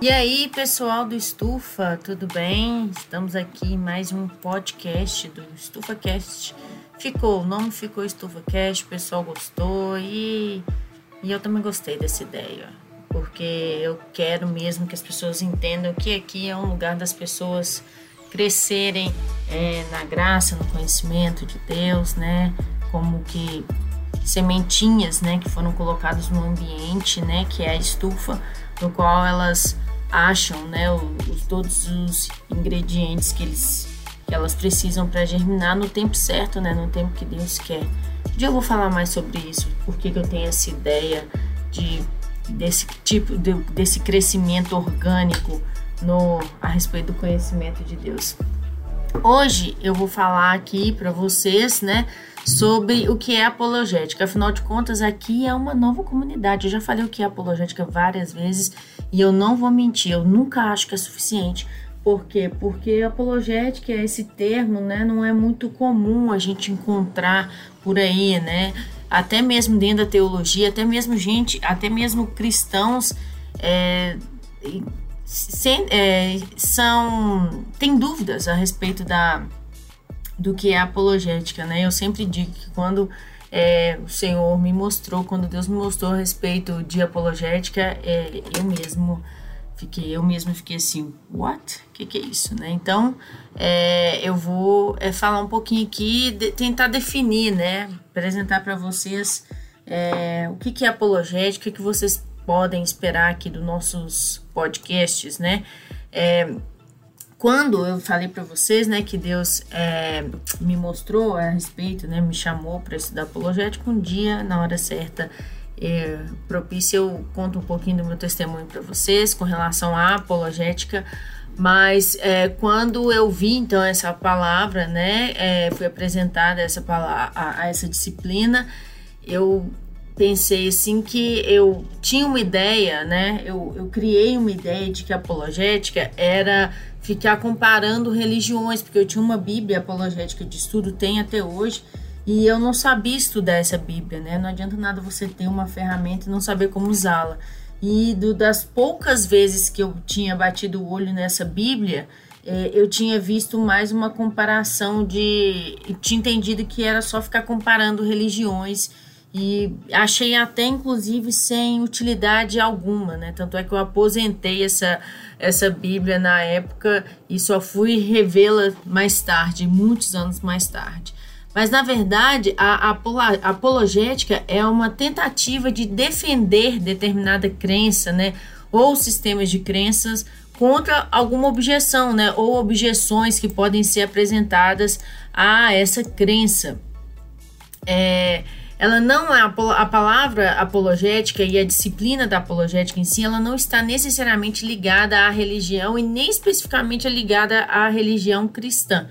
E aí, pessoal do Estufa, tudo bem? Estamos aqui em mais um podcast do EstufaCast. Ficou, o nome ficou EstufaCast, o pessoal gostou e, e eu também gostei dessa ideia, porque eu quero mesmo que as pessoas entendam que aqui é um lugar das pessoas crescerem é, na graça, no conhecimento de Deus, né? Como que sementinhas, né, que foram colocadas no ambiente, né, que é a estufa, no qual elas acham, né, os, todos os ingredientes que eles que elas precisam para germinar no tempo certo, né, no tempo que Deus quer. Um dia eu vou falar mais sobre isso, porque eu tenho essa ideia de desse tipo de, desse crescimento orgânico no a respeito do conhecimento de Deus. Hoje eu vou falar aqui para vocês, né, sobre o que é apologética. Afinal de contas, aqui é uma nova comunidade. Eu já falei o que é apologética várias vezes e eu não vou mentir, eu nunca acho que é suficiente. Por quê? Porque apologética, esse termo, né, não é muito comum a gente encontrar por aí, né? Até mesmo dentro da teologia, até mesmo gente, até mesmo cristãos é, sem, é, são têm dúvidas a respeito da do que é apologética, né? Eu sempre digo que quando é, o Senhor me mostrou, quando Deus me mostrou a respeito de apologética, é, eu mesmo fiquei, eu mesmo fiquei assim, what? O que, que é isso, né? Então, é, eu vou é, falar um pouquinho aqui, de, tentar definir, né? Apresentar para vocês é, o que, que é apologética, o que vocês podem esperar aqui dos nossos podcasts, né? Quando eu falei para vocês, né, que Deus é, me mostrou a respeito, né, me chamou para estudar apologética, um dia, na hora certa, é, propícia, eu conto um pouquinho do meu testemunho para vocês com relação à apologética, mas é, quando eu vi então essa palavra, né, é, foi apresentada essa palavra, a, a essa disciplina, eu pensei assim que eu tinha uma ideia, né? Eu, eu criei uma ideia de que a apologética era ficar comparando religiões, porque eu tinha uma Bíblia apologética de estudo, tem até hoje, e eu não sabia estudar essa Bíblia, né? Não adianta nada você ter uma ferramenta e não saber como usá-la. E do, das poucas vezes que eu tinha batido o olho nessa Bíblia, é, eu tinha visto mais uma comparação de. Tinha entendido que era só ficar comparando religiões e achei até inclusive sem utilidade alguma, né? Tanto é que eu aposentei essa, essa Bíblia na época e só fui revê-la mais tarde, muitos anos mais tarde. Mas na verdade, a, a apologética é uma tentativa de defender determinada crença, né? Ou sistemas de crenças contra alguma objeção, né? Ou objeções que podem ser apresentadas a essa crença. É, ela não é a palavra apologética e a disciplina da apologética em si, ela não está necessariamente ligada à religião e nem especificamente ligada à religião cristã.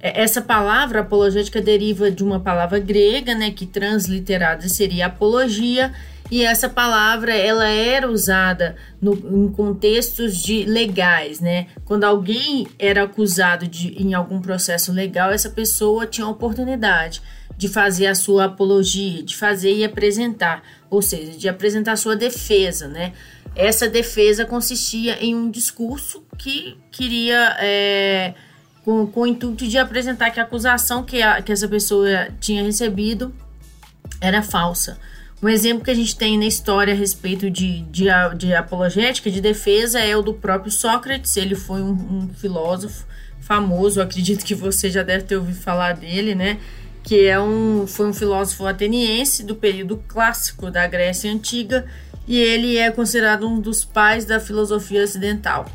É, essa palavra apologética deriva de uma palavra grega, né, que transliterada seria apologia, e essa palavra ela era usada no, em contextos de legais, né? Quando alguém era acusado de em algum processo legal, essa pessoa tinha a oportunidade de fazer a sua apologia, de fazer e apresentar, ou seja, de apresentar sua defesa, né? Essa defesa consistia em um discurso que queria, é, com, com o intuito de apresentar que a acusação que, a, que essa pessoa tinha recebido era falsa. Um exemplo que a gente tem na história a respeito de, de, de apologética, de defesa, é o do próprio Sócrates. Ele foi um, um filósofo famoso, acredito que você já deve ter ouvido falar dele, né? Que é um, foi um filósofo ateniense do período clássico da Grécia Antiga e ele é considerado um dos pais da filosofia ocidental.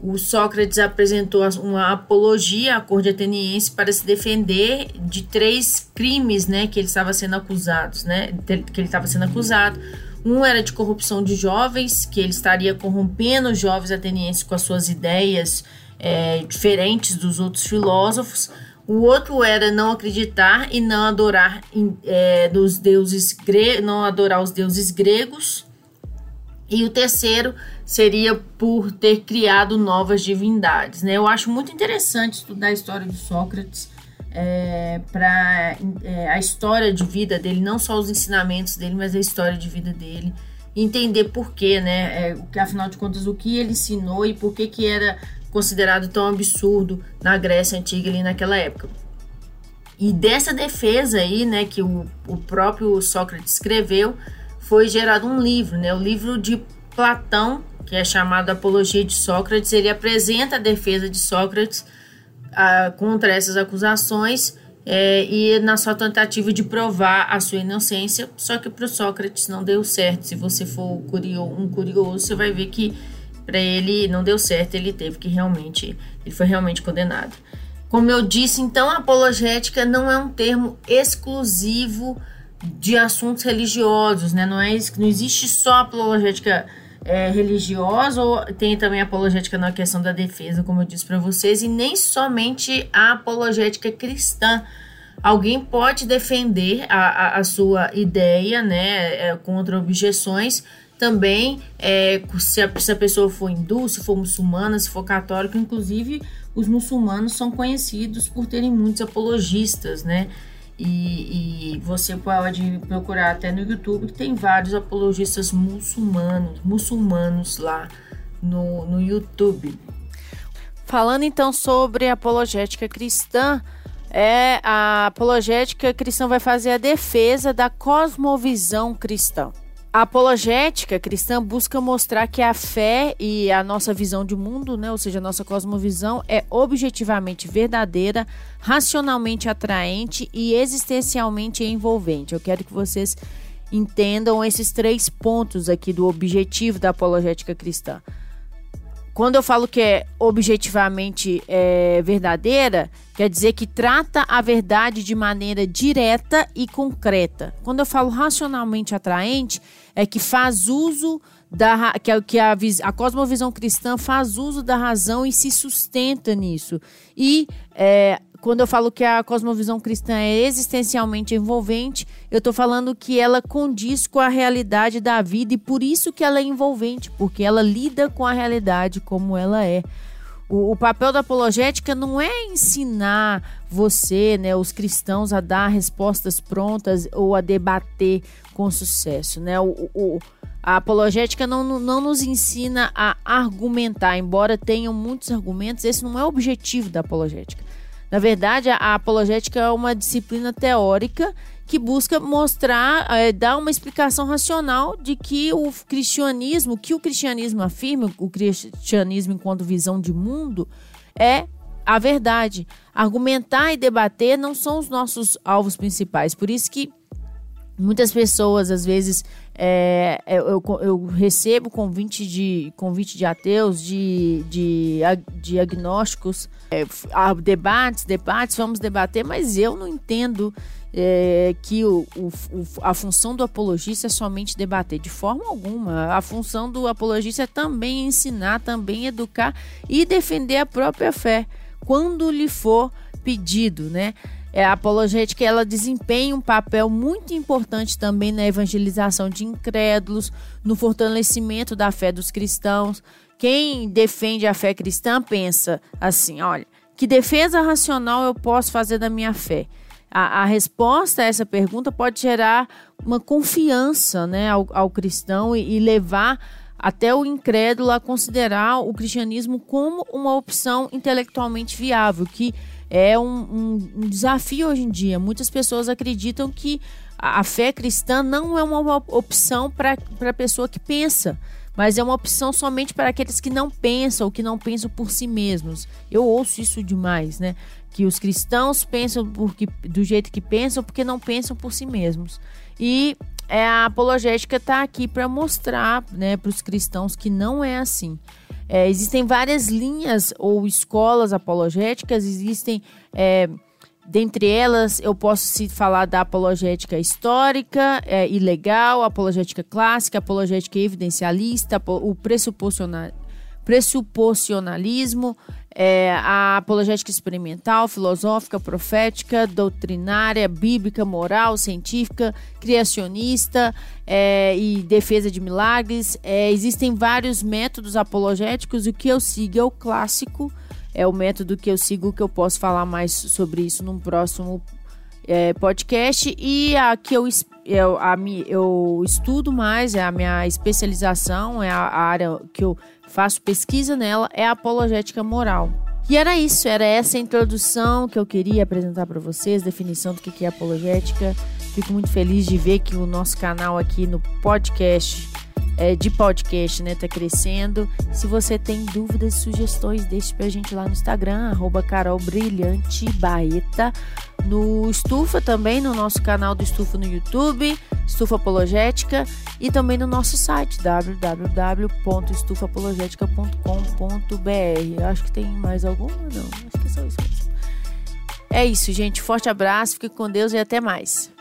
O Sócrates apresentou uma apologia à corte ateniense para se defender de três crimes, né, que ele estava sendo acusado, né, que ele estava sendo acusado. Um era de corrupção de jovens, que ele estaria corrompendo os jovens atenienses com as suas ideias é, diferentes dos outros filósofos. O outro era não acreditar e não adorar é, dos deuses não adorar os deuses gregos. E o terceiro seria por ter criado novas divindades. Né? Eu acho muito interessante estudar a história de Sócrates, é, para é, a história de vida dele, não só os ensinamentos dele, mas a história de vida dele. entender por quê, né? É, afinal de contas, o que ele ensinou e por que, que era considerado tão absurdo na Grécia Antiga ali naquela época. E dessa defesa aí, né, que o, o próprio Sócrates escreveu, foi gerado um livro, né, o livro de Platão, que é chamado Apologia de Sócrates. Ele apresenta a defesa de Sócrates a, contra essas acusações é, e na sua tentativa de provar a sua inocência. Só que para Sócrates não deu certo. Se você for curioso, um curioso, você vai ver que para ele não deu certo. Ele teve que realmente, ele foi realmente condenado. Como eu disse, então, apologética não é um termo exclusivo de assuntos religiosos, né? Não, é, não existe só apologética é, religiosa, ou tem também apologética na questão da defesa, como eu disse para vocês, e nem somente a apologética cristã. Alguém pode defender a, a, a sua ideia, né, é, contra objeções, também é, se, a, se a pessoa for hindu, se for muçulmana, se for católica, inclusive os muçulmanos são conhecidos por terem muitos apologistas, né? E, e, você pode procurar até no YouTube que tem vários apologistas muçulmanos, muçulmanos lá no, no YouTube. Falando então sobre apologética cristã, é a apologética cristã vai fazer a defesa da cosmovisão cristã. A apologética cristã busca mostrar que a fé e a nossa visão de mundo, né, ou seja, a nossa cosmovisão, é objetivamente verdadeira, racionalmente atraente e existencialmente envolvente. Eu quero que vocês entendam esses três pontos aqui do objetivo da apologética cristã. Quando eu falo que é objetivamente é, verdadeira, quer dizer que trata a verdade de maneira direta e concreta. Quando eu falo racionalmente atraente, é que faz uso da que, a, que a, a cosmovisão cristã faz uso da razão e se sustenta nisso. E é, quando eu falo que a cosmovisão cristã é existencialmente envolvente, eu estou falando que ela condiz com a realidade da vida e por isso que ela é envolvente, porque ela lida com a realidade como ela é. O, o, papel da apologética não é ensinar você, né, os cristãos, a dar respostas prontas ou a debater com sucesso. Né? O, o, a apologética não, não nos ensina a argumentar, embora tenham muitos argumentos, esse não é o objetivo da apologética. Na verdade, a, apologética é uma disciplina teórica que busca mostrar, é, dar uma explicação racional de que o cristianismo, que o cristianismo afirma, o cristianismo enquanto visão de mundo, é a verdade. Argumentar e debater não são os nossos alvos principais. Por isso que muitas pessoas, às vezes, é, é eu, eu, recebo convite de, convite de ateus, de, de, agnósticos, é, debates, debates, vamos debater, mas eu não entendo é, que o, o, a função do apologista é somente debater, de forma alguma. A função do apologista é também ensinar, também educar e defender a própria fé, quando lhe for pedido, né? É, a apologética ela desempenha um papel muito importante também na evangelização de incrédulos, no fortalecimento da fé dos cristãos. Quem defende a fé cristã pensa assim: olha, que defesa racional eu posso fazer da minha fé? a, a resposta a essa pergunta pode gerar uma confiança né, ao, ao cristão e, e levar até o incrédulo a considerar o cristianismo como uma opção intelectualmente viável, que é um, um, um, desafio hoje em dia. Muitas pessoas acreditam que a, fé cristã não é uma opção para a pessoa que pensa, mas é uma opção somente para aqueles que não pensam ou que não pensam por si mesmos. Eu ouço isso demais, né? que os cristãos pensam porque, do jeito que pensam porque não pensam por si mesmos. E é, a apologética está aqui para mostrar né, para os cristãos que não é assim. É, existem várias linhas ou escolas apologéticas, existem. É, dentre elas, eu posso se falar da apologética histórica é, e legal, apologética clássica, apologética evidencialista, o pressuposicionalismo, é, a apologética experimental, filosófica, profética, doutrinária, bíblica, moral, científica, criacionista é, e defesa de milagres. É, existem vários métodos apologéticos. O que eu sigo é o clássico, é o método que eu sigo, que eu posso falar mais sobre isso num próximo é, podcast. E a que eu eu, a, eu estudo mais, é a minha especialização, é a, área que eu faço pesquisa nela, é a apologética moral. E era isso, era essa introdução que eu queria apresentar para vocês, definição do que é apologética. Fico muito feliz de ver que o nosso canal aqui no podcast é, de podcast, né? Tá crescendo. Se você tem dúvidas, sugestões, deixe pra gente lá no Instagram, arroba Carol Brilhante Baeta. No Estufa também, no nosso canal do Estufa no YouTube, Estufa Apologética, e também no nosso site, www.estufapologetica.com.br. Acho que tem mais alguma? Não, acho que é só isso mesmo. É isso, gente. Forte abraço, fique com Deus e até mais.